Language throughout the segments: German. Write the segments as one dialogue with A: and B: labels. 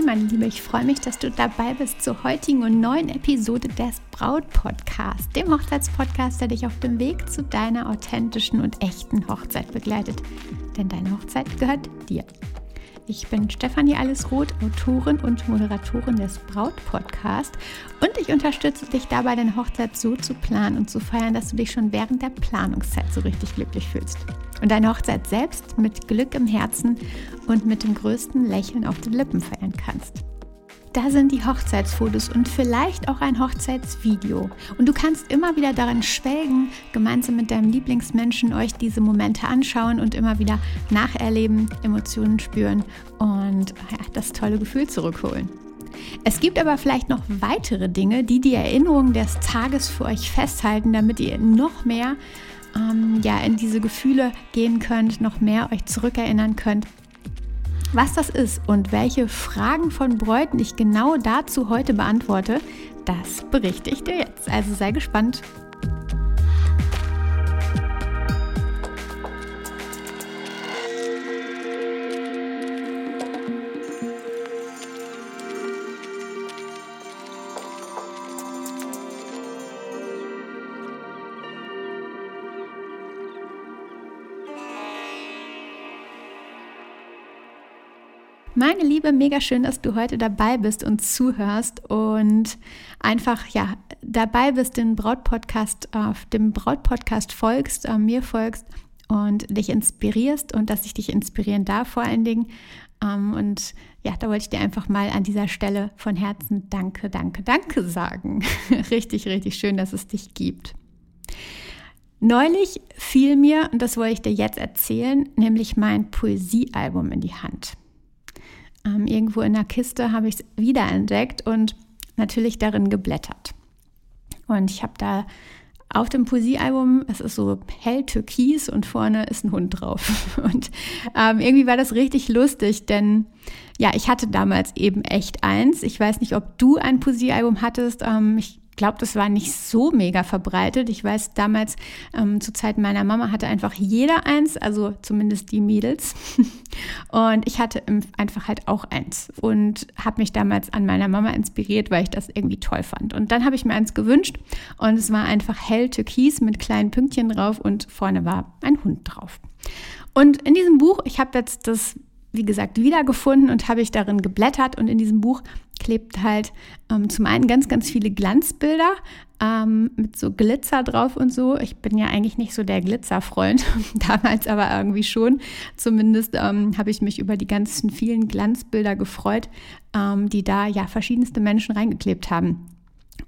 A: Hey meine Liebe, ich freue mich, dass du dabei bist zur heutigen und neuen Episode des Braut Podcasts, dem Hochzeitspodcast, der dich auf dem Weg zu deiner authentischen und echten Hochzeit begleitet. Denn deine Hochzeit gehört dir. Ich bin Stefanie Allesroth, Autorin und Moderatorin des Braut Podcast und ich unterstütze dich dabei, deine Hochzeit so zu planen und zu feiern, dass du dich schon während der Planungszeit so richtig glücklich fühlst. Und deine Hochzeit selbst mit Glück im Herzen und mit dem größten Lächeln auf den Lippen feiern kannst. Da sind die Hochzeitsfotos und vielleicht auch ein Hochzeitsvideo. Und du kannst immer wieder daran schwelgen, gemeinsam mit deinem Lieblingsmenschen euch diese Momente anschauen und immer wieder nacherleben, Emotionen spüren und ja, das tolle Gefühl zurückholen. Es gibt aber vielleicht noch weitere Dinge, die die Erinnerungen des Tages für euch festhalten, damit ihr noch mehr ähm, ja, in diese Gefühle gehen könnt, noch mehr euch zurückerinnern könnt was das ist und welche Fragen von Bräuten ich genau dazu heute beantworte, das berichte ich dir jetzt. Also sei gespannt. Liebe, mega schön, dass du heute dabei bist und zuhörst und einfach ja dabei bist, den Brautpodcast, äh, dem Brautpodcast folgst, äh, mir folgst und dich inspirierst und dass ich dich inspirieren darf vor allen Dingen. Ähm, und ja, da wollte ich dir einfach mal an dieser Stelle von Herzen Danke, Danke, Danke sagen. richtig, richtig schön, dass es dich gibt. Neulich fiel mir, und das wollte ich dir jetzt erzählen, nämlich mein Poesiealbum in die Hand ähm, irgendwo in der Kiste habe ich es wiederentdeckt und natürlich darin geblättert. Und ich habe da auf dem Poesiealbum, es ist so hell türkis und vorne ist ein Hund drauf. Und ähm, irgendwie war das richtig lustig, denn ja, ich hatte damals eben echt eins. Ich weiß nicht, ob du ein Poesiealbum hattest. Ähm, ich glaube, das war nicht so mega verbreitet. Ich weiß, damals ähm, zu Zeiten meiner Mama hatte einfach jeder eins, also zumindest die Mädels. Und ich hatte einfach halt auch eins und habe mich damals an meiner Mama inspiriert, weil ich das irgendwie toll fand. Und dann habe ich mir eins gewünscht und es war einfach hell türkis mit kleinen Pünktchen drauf und vorne war ein Hund drauf. Und in diesem Buch, ich habe jetzt das wie gesagt, wiedergefunden und habe ich darin geblättert. Und in diesem Buch klebt halt ähm, zum einen ganz, ganz viele Glanzbilder ähm, mit so Glitzer drauf und so. Ich bin ja eigentlich nicht so der Glitzerfreund, damals aber irgendwie schon. Zumindest ähm, habe ich mich über die ganzen vielen Glanzbilder gefreut, ähm, die da ja verschiedenste Menschen reingeklebt haben.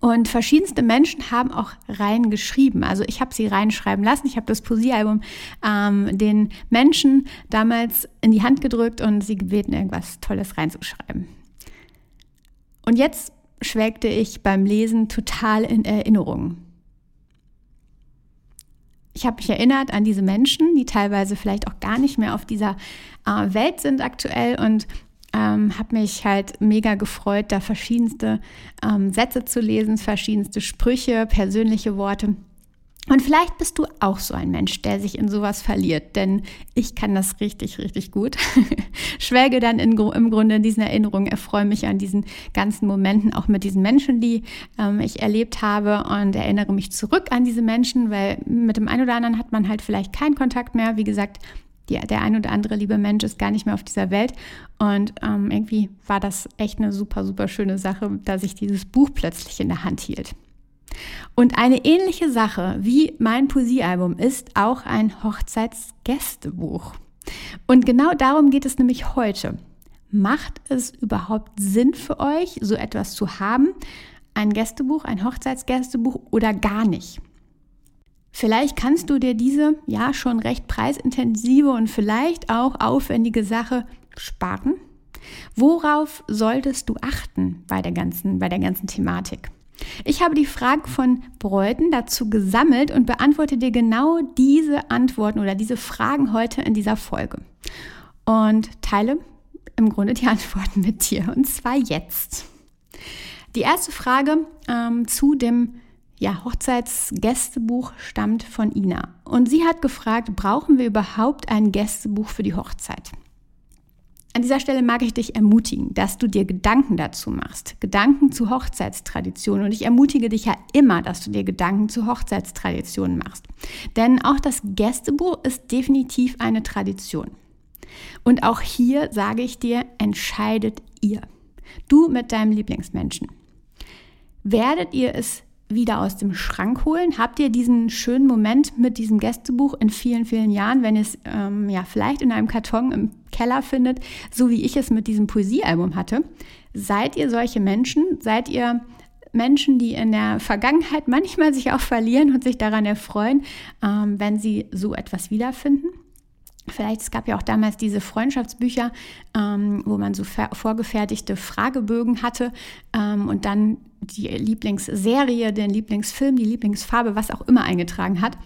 A: Und verschiedenste Menschen haben auch reingeschrieben. Also ich habe sie reinschreiben lassen. Ich habe das Poesiealbum ähm, den Menschen damals in die Hand gedrückt und sie gebeten, irgendwas Tolles reinzuschreiben. Und jetzt schwelgte ich beim Lesen total in Erinnerungen. Ich habe mich erinnert an diese Menschen, die teilweise vielleicht auch gar nicht mehr auf dieser äh, Welt sind aktuell und ähm, habe mich halt mega gefreut, da verschiedenste ähm, Sätze zu lesen, verschiedenste Sprüche, persönliche Worte. Und vielleicht bist du auch so ein Mensch, der sich in sowas verliert, denn ich kann das richtig, richtig gut. Schwelge dann in, im Grunde in diesen Erinnerungen, erfreue mich an diesen ganzen Momenten, auch mit diesen Menschen, die ähm, ich erlebt habe und erinnere mich zurück an diese Menschen, weil mit dem einen oder anderen hat man halt vielleicht keinen Kontakt mehr. Wie gesagt, die, der ein oder andere liebe Mensch ist gar nicht mehr auf dieser Welt. Und ähm, irgendwie war das echt eine super, super schöne Sache, dass ich dieses Buch plötzlich in der Hand hielt. Und eine ähnliche Sache wie mein Poesiealbum ist auch ein Hochzeitsgästebuch. Und genau darum geht es nämlich heute. Macht es überhaupt Sinn für euch, so etwas zu haben? Ein Gästebuch, ein Hochzeitsgästebuch oder gar nicht? Vielleicht kannst du dir diese ja schon recht preisintensive und vielleicht auch aufwendige Sache sparen. Worauf solltest du achten bei der ganzen, bei der ganzen Thematik? Ich habe die Fragen von Bräuten dazu gesammelt und beantworte dir genau diese Antworten oder diese Fragen heute in dieser Folge. Und teile im Grunde die Antworten mit dir. Und zwar jetzt. Die erste Frage ähm, zu dem ja, Hochzeitsgästebuch stammt von Ina. Und sie hat gefragt, brauchen wir überhaupt ein Gästebuch für die Hochzeit? An dieser Stelle mag ich dich ermutigen, dass du dir Gedanken dazu machst. Gedanken zu Hochzeitstraditionen. Und ich ermutige dich ja immer, dass du dir Gedanken zu Hochzeitstraditionen machst. Denn auch das Gästebuch ist definitiv eine Tradition. Und auch hier sage ich dir, entscheidet ihr. Du mit deinem Lieblingsmenschen. Werdet ihr es wieder aus dem Schrank holen? Habt ihr diesen schönen Moment mit diesem Gästebuch in vielen, vielen Jahren, wenn ihr es ähm, ja vielleicht in einem Karton im Keller findet, so wie ich es mit diesem Poesiealbum hatte? Seid ihr solche Menschen? Seid ihr Menschen, die in der Vergangenheit manchmal sich auch verlieren und sich daran erfreuen, ähm, wenn sie so etwas wiederfinden? Vielleicht, es gab ja auch damals diese Freundschaftsbücher, ähm, wo man so vorgefertigte Fragebögen hatte ähm, und dann die Lieblingsserie, den Lieblingsfilm, die Lieblingsfarbe, was auch immer eingetragen hat.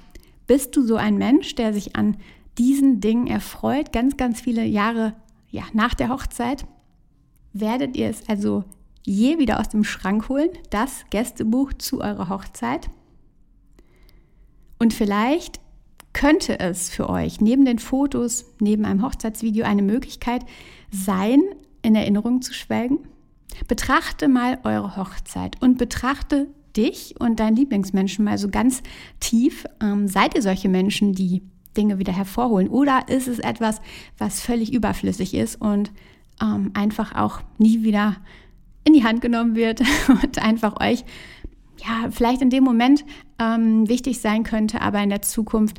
A: Bist du so ein Mensch, der sich an diesen Dingen erfreut, ganz, ganz viele Jahre ja, nach der Hochzeit? Werdet ihr es also je wieder aus dem Schrank holen, das Gästebuch zu eurer Hochzeit? Und vielleicht könnte es für euch neben den Fotos, neben einem Hochzeitsvideo eine Möglichkeit sein, in Erinnerung zu schwelgen? Betrachte mal eure Hochzeit und betrachte dich und deinen Lieblingsmenschen mal so ganz tief. Ähm, seid ihr solche Menschen, die Dinge wieder hervorholen? Oder ist es etwas, was völlig überflüssig ist und ähm, einfach auch nie wieder in die Hand genommen wird und einfach euch ja vielleicht in dem Moment ähm, wichtig sein könnte, aber in der Zukunft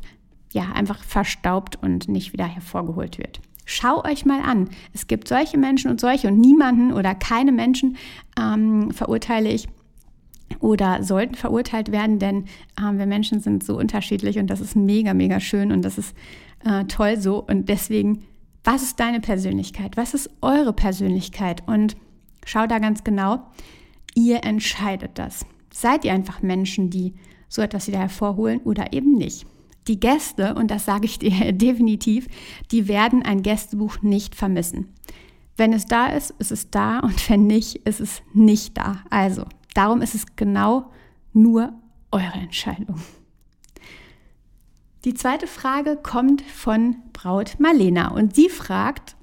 A: ja, einfach verstaubt und nicht wieder hervorgeholt wird. Schau euch mal an. Es gibt solche Menschen und solche und niemanden oder keine Menschen ähm, verurteile ich oder sollten verurteilt werden, denn äh, wir Menschen sind so unterschiedlich und das ist mega, mega schön und das ist äh, toll so. Und deswegen, was ist deine Persönlichkeit? Was ist eure Persönlichkeit? Und schau da ganz genau, ihr entscheidet das. Seid ihr einfach Menschen, die so etwas wieder hervorholen oder eben nicht? Die Gäste, und das sage ich dir definitiv, die werden ein Gästebuch nicht vermissen. Wenn es da ist, ist es da und wenn nicht, ist es nicht da. Also, darum ist es genau nur eure Entscheidung. Die zweite Frage kommt von Braut Marlena und sie fragt,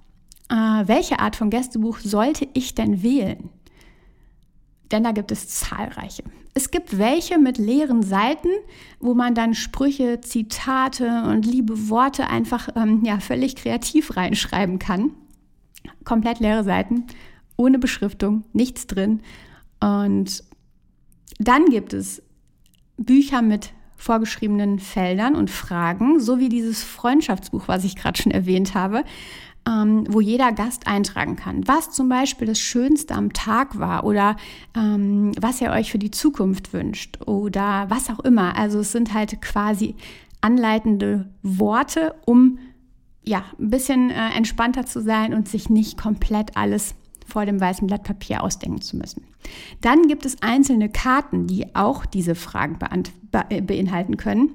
A: äh, welche Art von Gästebuch sollte ich denn wählen? Denn da gibt es zahlreiche. Es gibt welche mit leeren Seiten, wo man dann Sprüche, Zitate und liebe Worte einfach ähm, ja, völlig kreativ reinschreiben kann. Komplett leere Seiten, ohne Beschriftung, nichts drin. Und dann gibt es Bücher mit vorgeschriebenen Feldern und Fragen, so wie dieses Freundschaftsbuch, was ich gerade schon erwähnt habe, ähm, wo jeder Gast eintragen kann, was zum Beispiel das Schönste am Tag war oder ähm, was ihr euch für die Zukunft wünscht oder was auch immer. Also es sind halt quasi anleitende Worte, um ja ein bisschen äh, entspannter zu sein und sich nicht komplett alles vor dem weißen Blatt Papier ausdenken zu müssen. Dann gibt es einzelne Karten, die auch diese Fragen beinhalten können.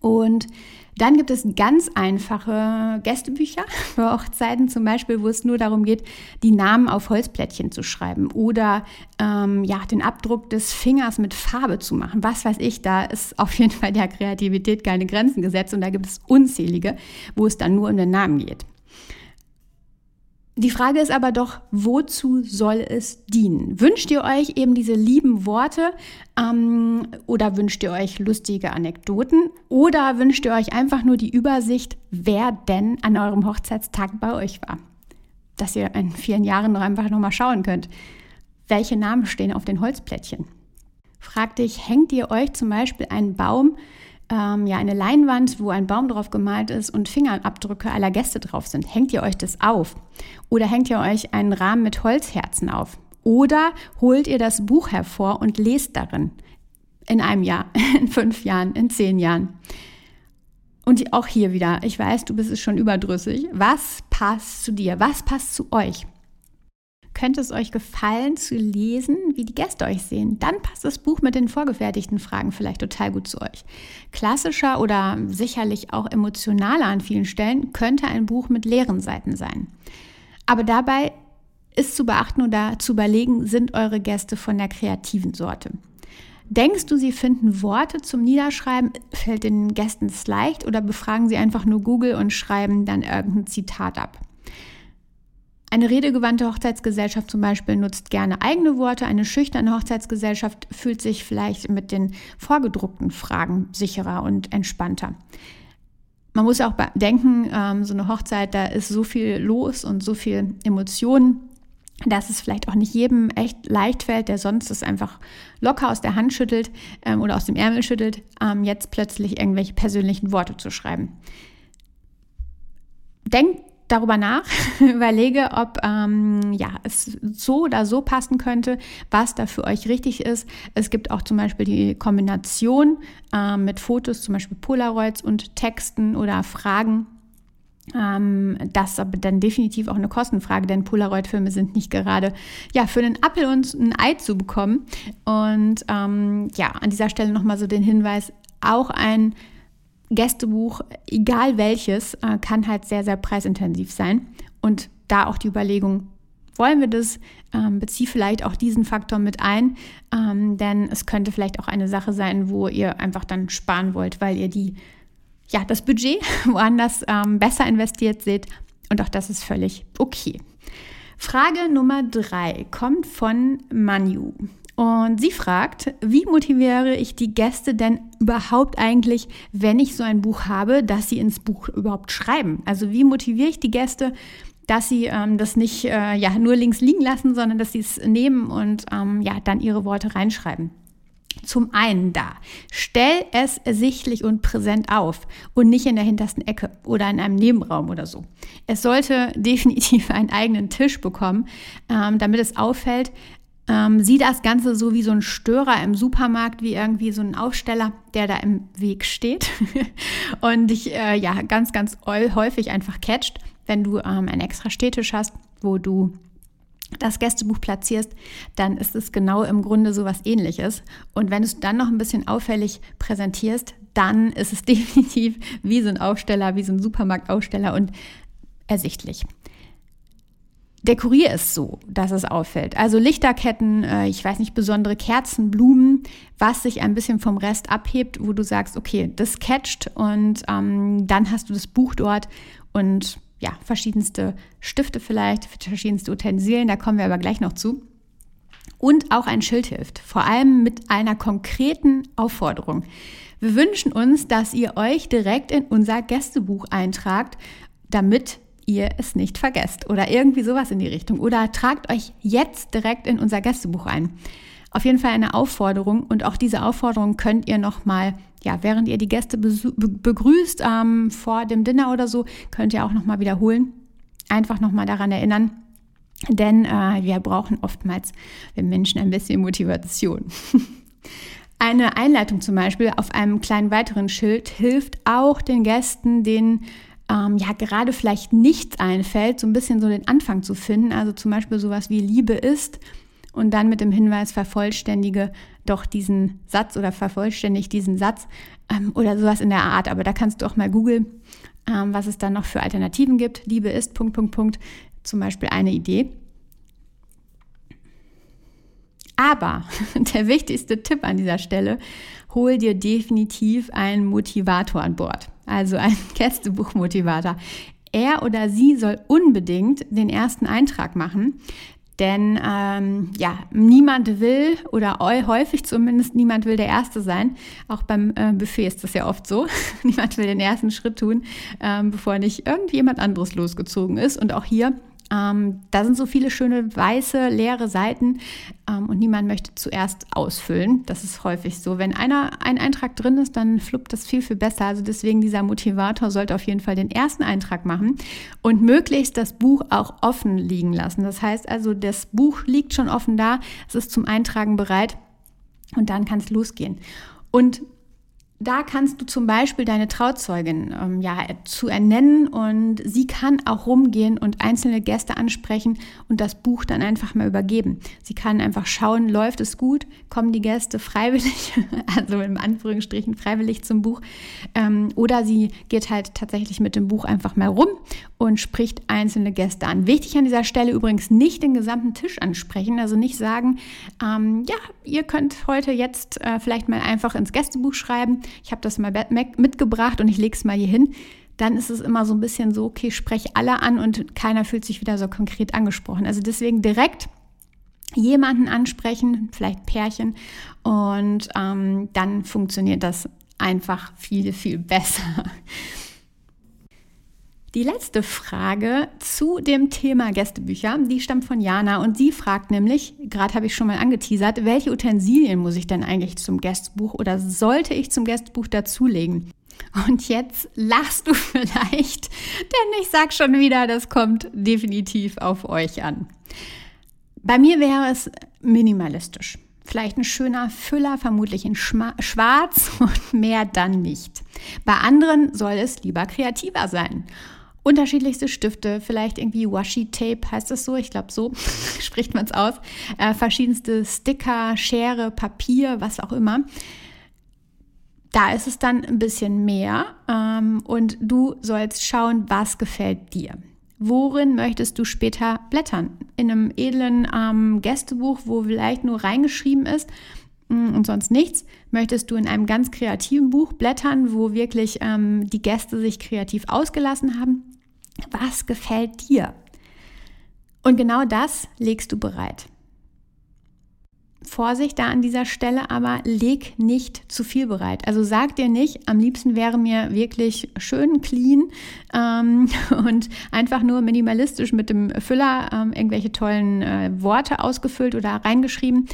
A: Und dann gibt es ganz einfache Gästebücher für Hochzeiten zum Beispiel, wo es nur darum geht, die Namen auf Holzplättchen zu schreiben oder ähm, ja, den Abdruck des Fingers mit Farbe zu machen. Was weiß ich, da ist auf jeden Fall der Kreativität keine Grenzen gesetzt und da gibt es unzählige, wo es dann nur um den Namen geht. Die Frage ist aber doch, wozu soll es dienen? Wünscht ihr euch eben diese lieben Worte ähm, oder wünscht ihr euch lustige Anekdoten oder wünscht ihr euch einfach nur die Übersicht, wer denn an eurem Hochzeitstag bei euch war? Dass ihr in vielen Jahren noch einfach nochmal schauen könnt, welche Namen stehen auf den Holzplättchen. Fragt dich, hängt ihr euch zum Beispiel einen Baum ähm, ja, eine Leinwand, wo ein Baum drauf gemalt ist und Fingerabdrücke aller Gäste drauf sind. Hängt ihr euch das auf? Oder hängt ihr euch einen Rahmen mit Holzherzen auf? Oder holt ihr das Buch hervor und lest darin? In einem Jahr, in fünf Jahren, in zehn Jahren. Und auch hier wieder, ich weiß, du bist es schon überdrüssig. Was passt zu dir? Was passt zu euch? Könnte es euch gefallen zu lesen, wie die Gäste euch sehen? Dann passt das Buch mit den vorgefertigten Fragen vielleicht total gut zu euch. Klassischer oder sicherlich auch emotionaler an vielen Stellen könnte ein Buch mit leeren Seiten sein. Aber dabei ist zu beachten oder zu überlegen, sind eure Gäste von der kreativen Sorte. Denkst du, sie finden Worte zum Niederschreiben? Fällt den Gästen es leicht oder befragen sie einfach nur Google und schreiben dann irgendein Zitat ab? Eine redegewandte Hochzeitsgesellschaft zum Beispiel nutzt gerne eigene Worte. Eine schüchterne Hochzeitsgesellschaft fühlt sich vielleicht mit den vorgedruckten Fragen sicherer und entspannter. Man muss auch denken, ähm, so eine Hochzeit, da ist so viel los und so viel Emotionen, dass es vielleicht auch nicht jedem echt leicht fällt, der sonst es einfach locker aus der Hand schüttelt ähm, oder aus dem Ärmel schüttelt, ähm, jetzt plötzlich irgendwelche persönlichen Worte zu schreiben. Denkt darüber nach, überlege, ob ähm, ja, es so oder so passen könnte, was da für euch richtig ist. Es gibt auch zum Beispiel die Kombination äh, mit Fotos, zum Beispiel Polaroids und Texten oder Fragen. Ähm, das ist aber dann definitiv auch eine Kostenfrage, denn Polaroid-Filme sind nicht gerade ja, für einen Appel und ein Ei zu bekommen. Und ähm, ja, an dieser Stelle nochmal so den Hinweis, auch ein Gästebuch, egal welches, äh, kann halt sehr, sehr preisintensiv sein. Und da auch die Überlegung, wollen wir das, ähm, beziehe vielleicht auch diesen Faktor mit ein, ähm, denn es könnte vielleicht auch eine Sache sein, wo ihr einfach dann sparen wollt, weil ihr die, ja, das Budget woanders ähm, besser investiert seht. Und auch das ist völlig okay. Frage Nummer drei kommt von Manu. Und sie fragt, wie motiviere ich die Gäste denn überhaupt eigentlich, wenn ich so ein Buch habe, dass sie ins Buch überhaupt schreiben? Also wie motiviere ich die Gäste, dass sie ähm, das nicht äh, ja, nur links liegen lassen, sondern dass sie es nehmen und ähm, ja, dann ihre Worte reinschreiben? Zum einen da, stell es ersichtlich und präsent auf und nicht in der hintersten Ecke oder in einem Nebenraum oder so. Es sollte definitiv einen eigenen Tisch bekommen, ähm, damit es auffällt, ähm, sieh das Ganze so wie so ein Störer im Supermarkt, wie irgendwie so ein Aufsteller, der da im Weg steht und dich äh, ja ganz, ganz häufig einfach catcht, wenn du ähm, einen extra Städtisch hast, wo du das Gästebuch platzierst, dann ist es genau im Grunde so was ähnliches. Und wenn du es dann noch ein bisschen auffällig präsentierst, dann ist es definitiv wie so ein Aufsteller, wie so ein Supermarktaufsteller und ersichtlich dekoriere es so, dass es auffällt. Also Lichterketten, äh, ich weiß nicht, besondere Kerzen, Blumen, was sich ein bisschen vom Rest abhebt, wo du sagst, okay, das catcht und ähm, dann hast du das Buch dort und ja, verschiedenste Stifte vielleicht, verschiedenste Utensilien, da kommen wir aber gleich noch zu. Und auch ein Schild hilft, vor allem mit einer konkreten Aufforderung. Wir wünschen uns, dass ihr euch direkt in unser Gästebuch eintragt, damit ihr es nicht vergesst oder irgendwie sowas in die Richtung. Oder tragt euch jetzt direkt in unser Gästebuch ein. Auf jeden Fall eine Aufforderung und auch diese Aufforderung könnt ihr nochmal, ja, während ihr die Gäste begrüßt ähm, vor dem Dinner oder so, könnt ihr auch nochmal wiederholen. Einfach nochmal daran erinnern, denn äh, wir brauchen oftmals, wir Menschen, ein bisschen Motivation. Eine Einleitung zum Beispiel auf einem kleinen weiteren Schild hilft auch den Gästen, den ähm, ja gerade vielleicht nichts einfällt, so ein bisschen so den Anfang zu finden. Also zum Beispiel sowas wie Liebe ist und dann mit dem Hinweis vervollständige doch diesen Satz oder vervollständig diesen Satz ähm, oder sowas in der Art. Aber da kannst du auch mal googeln, ähm, was es dann noch für Alternativen gibt. Liebe ist Punkt, Punkt, Punkt. Zum Beispiel eine Idee. Aber der wichtigste Tipp an dieser Stelle, hol dir definitiv einen Motivator an Bord also ein Gästebuchmotivator. Er oder sie soll unbedingt den ersten Eintrag machen, denn ähm, ja, niemand will oder häufig zumindest niemand will der Erste sein. Auch beim äh, Buffet ist das ja oft so. niemand will den ersten Schritt tun, ähm, bevor nicht irgendjemand anderes losgezogen ist. Und auch hier ähm, da sind so viele schöne weiße, leere Seiten ähm, und niemand möchte zuerst ausfüllen. Das ist häufig so. Wenn einer ein Eintrag drin ist, dann fluppt das viel, viel besser. Also deswegen dieser Motivator sollte auf jeden Fall den ersten Eintrag machen und möglichst das Buch auch offen liegen lassen. Das heißt also, das Buch liegt schon offen da, es ist zum Eintragen bereit und dann kann es losgehen. Und da kannst du zum Beispiel deine Trauzeugin ähm, ja, zu ernennen und sie kann auch rumgehen und einzelne Gäste ansprechen und das Buch dann einfach mal übergeben. Sie kann einfach schauen, läuft es gut, kommen die Gäste freiwillig, also im Anführungsstrichen freiwillig zum Buch, ähm, oder sie geht halt tatsächlich mit dem Buch einfach mal rum und spricht einzelne Gäste an. Wichtig an dieser Stelle übrigens nicht den gesamten Tisch ansprechen, also nicht sagen, ähm, ja, ihr könnt heute jetzt äh, vielleicht mal einfach ins Gästebuch schreiben ich habe das mal mitgebracht und ich lege es mal hier hin. dann ist es immer so ein bisschen so, okay, spreche alle an und keiner fühlt sich wieder so konkret angesprochen. Also deswegen direkt jemanden ansprechen, vielleicht Pärchen, und ähm, dann funktioniert das einfach viel, viel besser. Die letzte Frage zu dem Thema Gästebücher, die stammt von Jana und sie fragt nämlich, gerade habe ich schon mal angeteasert, welche Utensilien muss ich denn eigentlich zum Gästebuch oder sollte ich zum Gästebuch dazulegen? Und jetzt lachst du vielleicht, denn ich sag schon wieder, das kommt definitiv auf euch an. Bei mir wäre es minimalistisch. Vielleicht ein schöner Füller, vermutlich in Schwarz und mehr dann nicht. Bei anderen soll es lieber kreativer sein. Unterschiedlichste Stifte, vielleicht irgendwie Washi-Tape heißt das so, ich glaube so spricht man es aus. Äh, verschiedenste Sticker, Schere, Papier, was auch immer. Da ist es dann ein bisschen mehr ähm, und du sollst schauen, was gefällt dir. Worin möchtest du später blättern? In einem edlen ähm, Gästebuch, wo vielleicht nur reingeschrieben ist mm, und sonst nichts? Möchtest du in einem ganz kreativen Buch blättern, wo wirklich ähm, die Gäste sich kreativ ausgelassen haben? Was gefällt dir? Und genau das legst du bereit. Vorsicht da an dieser Stelle, aber leg nicht zu viel bereit. Also sag dir nicht, am liebsten wäre mir wirklich schön clean ähm, und einfach nur minimalistisch mit dem Füller ähm, irgendwelche tollen äh, Worte ausgefüllt oder reingeschrieben.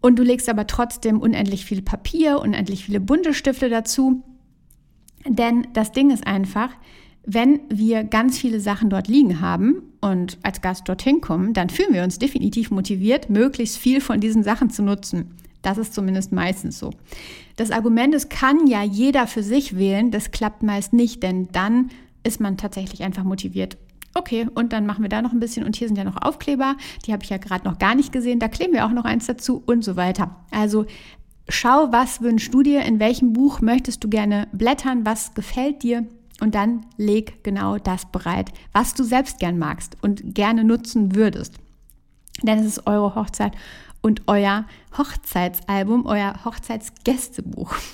A: Und du legst aber trotzdem unendlich viel Papier, unendlich viele bunte Stifte dazu. Denn das Ding ist einfach, wenn wir ganz viele Sachen dort liegen haben und als Gast dorthin kommen, dann fühlen wir uns definitiv motiviert, möglichst viel von diesen Sachen zu nutzen. Das ist zumindest meistens so. Das Argument, es kann ja jeder für sich wählen, das klappt meist nicht, denn dann ist man tatsächlich einfach motiviert. Okay, und dann machen wir da noch ein bisschen und hier sind ja noch Aufkleber, die habe ich ja gerade noch gar nicht gesehen, da kleben wir auch noch eins dazu und so weiter. Also schau, was wünschst du dir, in welchem Buch möchtest du gerne blättern, was gefällt dir und dann leg genau das bereit, was du selbst gern magst und gerne nutzen würdest. Denn es ist eure Hochzeit und euer Hochzeitsalbum, euer Hochzeitsgästebuch.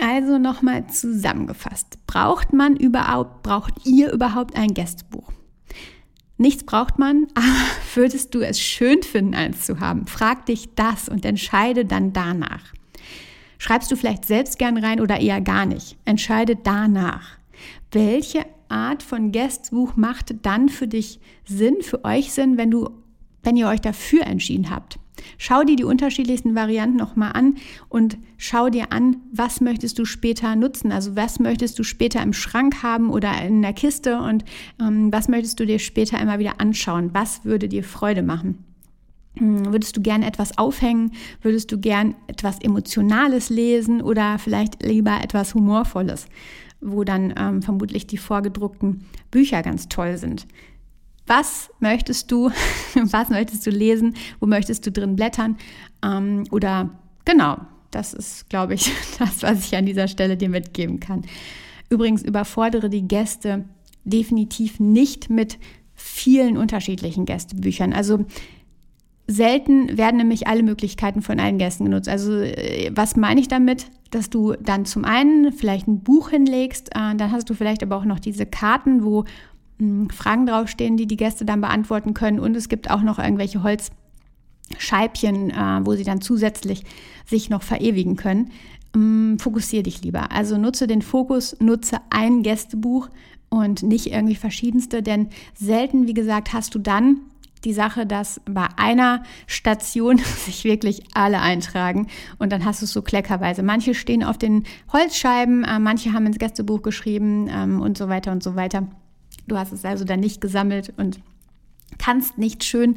A: Also nochmal zusammengefasst. Braucht man überhaupt, braucht ihr überhaupt ein Gästebuch? Nichts braucht man, aber würdest du es schön finden, eins zu haben? Frag dich das und entscheide dann danach. Schreibst du vielleicht selbst gern rein oder eher gar nicht? Entscheide danach. Welche Art von Guestbuch macht dann für dich Sinn, für euch Sinn, wenn du, wenn ihr euch dafür entschieden habt? Schau dir die unterschiedlichsten Varianten nochmal an und schau dir an, was möchtest du später nutzen. Also was möchtest du später im Schrank haben oder in der Kiste und ähm, was möchtest du dir später immer wieder anschauen? Was würde dir Freude machen? Hm, würdest du gerne etwas aufhängen? Würdest du gern etwas Emotionales lesen oder vielleicht lieber etwas Humorvolles, wo dann ähm, vermutlich die vorgedruckten Bücher ganz toll sind? Was möchtest du, was möchtest du lesen? Wo möchtest du drin blättern? Ähm, oder genau, das ist, glaube ich, das, was ich an dieser Stelle dir mitgeben kann. Übrigens überfordere die Gäste definitiv nicht mit vielen unterschiedlichen Gästebüchern. Also Selten werden nämlich alle Möglichkeiten von allen Gästen genutzt. Also äh, was meine ich damit? Dass du dann zum einen vielleicht ein Buch hinlegst, äh, dann hast du vielleicht aber auch noch diese Karten, wo mh, hm, Fragen draufstehen, die die Gäste dann beantworten können. Und es gibt auch noch irgendwelche Holzscheibchen, äh, wo sie dann zusätzlich sich noch verewigen können. Ähm, fokussiere dich lieber. Also nutze den Fokus, nutze ein Gästebuch und nicht irgendwie verschiedenste, denn selten, wie gesagt, hast du dann die Sache, dass bei einer Station sich wirklich alle eintragen und dann hast du es so kleckerweise. Manche stehen auf den Holzscheiben, äh, manche haben ins Gästebuch geschrieben ähm, und so weiter und so weiter. Du hast es also dann nicht gesammelt und kannst nicht schön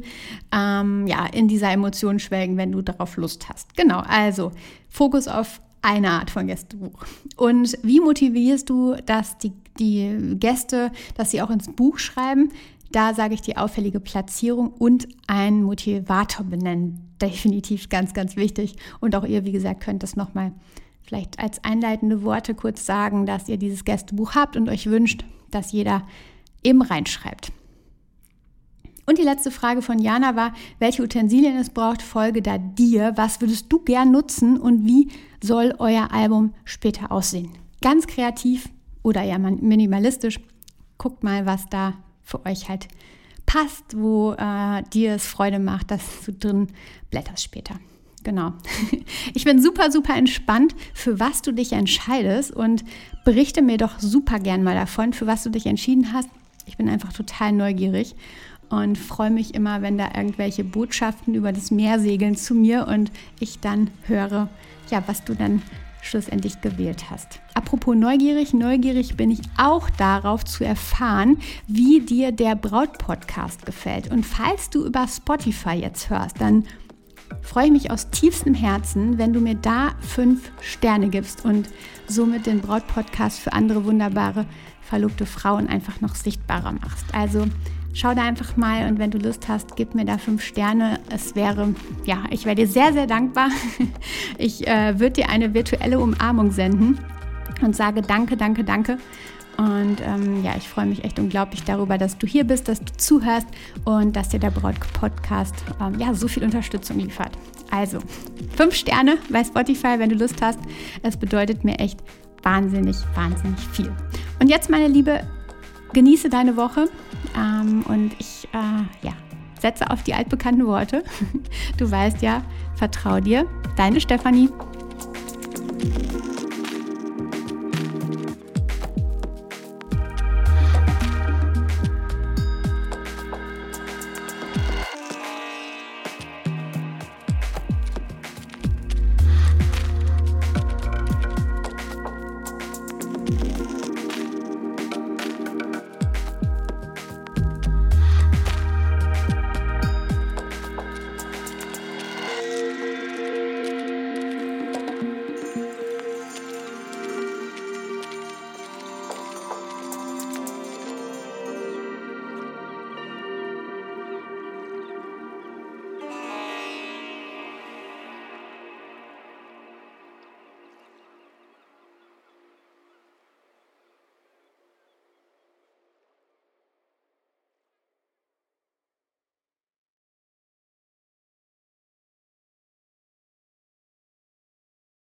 A: ähm, ja, in dieser Emotion schwelgen, wenn du darauf Lust hast. Genau, also Fokus auf eine Art von Gästebuch. Und wie motivierst du, dass die, die Gäste, dass sie auch ins Buch schreiben? Da sage ich die auffällige Platzierung und einen Motivator benennen. Definitiv ganz, ganz wichtig. Und auch ihr, wie gesagt, könnt das nochmal vielleicht als einleitende Worte kurz sagen, dass ihr dieses Gästebuch habt und euch wünscht, dass jeder eben reinschreibt. Und die letzte Frage von Jana war, welche Utensilien es braucht, folge da dir. Was würdest du gern nutzen und wie soll euer Album später aussehen? ganz kreativ oder ja minimalistisch. Guckt mal, was da für euch halt passt, wo äh, dir es Freude macht, dass du drin blätterst später. Genau. Ich bin super, super entspannt, für was du dich entscheidest und berichte mir doch super gern mal davon, für was du dich entschieden hast. Ich bin einfach total neugierig und freue mich immer, wenn da irgendwelche Botschaften über das Meer segeln zu mir und ich dann höre, ja, was du dann schlussendlich gewählt hast. Apropos neugierig, neugierig bin ich auch darauf zu erfahren, wie dir der Braut-Podcast gefällt. Und falls du über Spotify jetzt hörst, dann freue ich mich aus tiefstem Herzen, wenn du mir da fünf Sterne gibst und somit den Braut-Podcast für andere wunderbare verlobte Frauen einfach noch sichtbarer machst. Also schau da einfach mal und wenn du Lust hast, gib mir da fünf Sterne. Es wäre, ja, ich wäre dir sehr, sehr dankbar. Ich äh, würde dir eine virtuelle Umarmung senden und sage danke, danke, danke. Und ähm, ja, ich freue mich echt unglaublich darüber, dass du hier bist, dass du zuhörst und dass dir der Braut-Podcast ähm, ja, so viel Unterstützung liefert. Also, fünf Sterne bei Spotify, wenn du Lust hast. Es bedeutet mir echt wahnsinnig, wahnsinnig viel. Und jetzt, meine Liebe, genieße deine Woche ähm, und ich äh, ja, setze auf die altbekannten Worte. Du weißt ja, vertrau dir, deine Stefanie.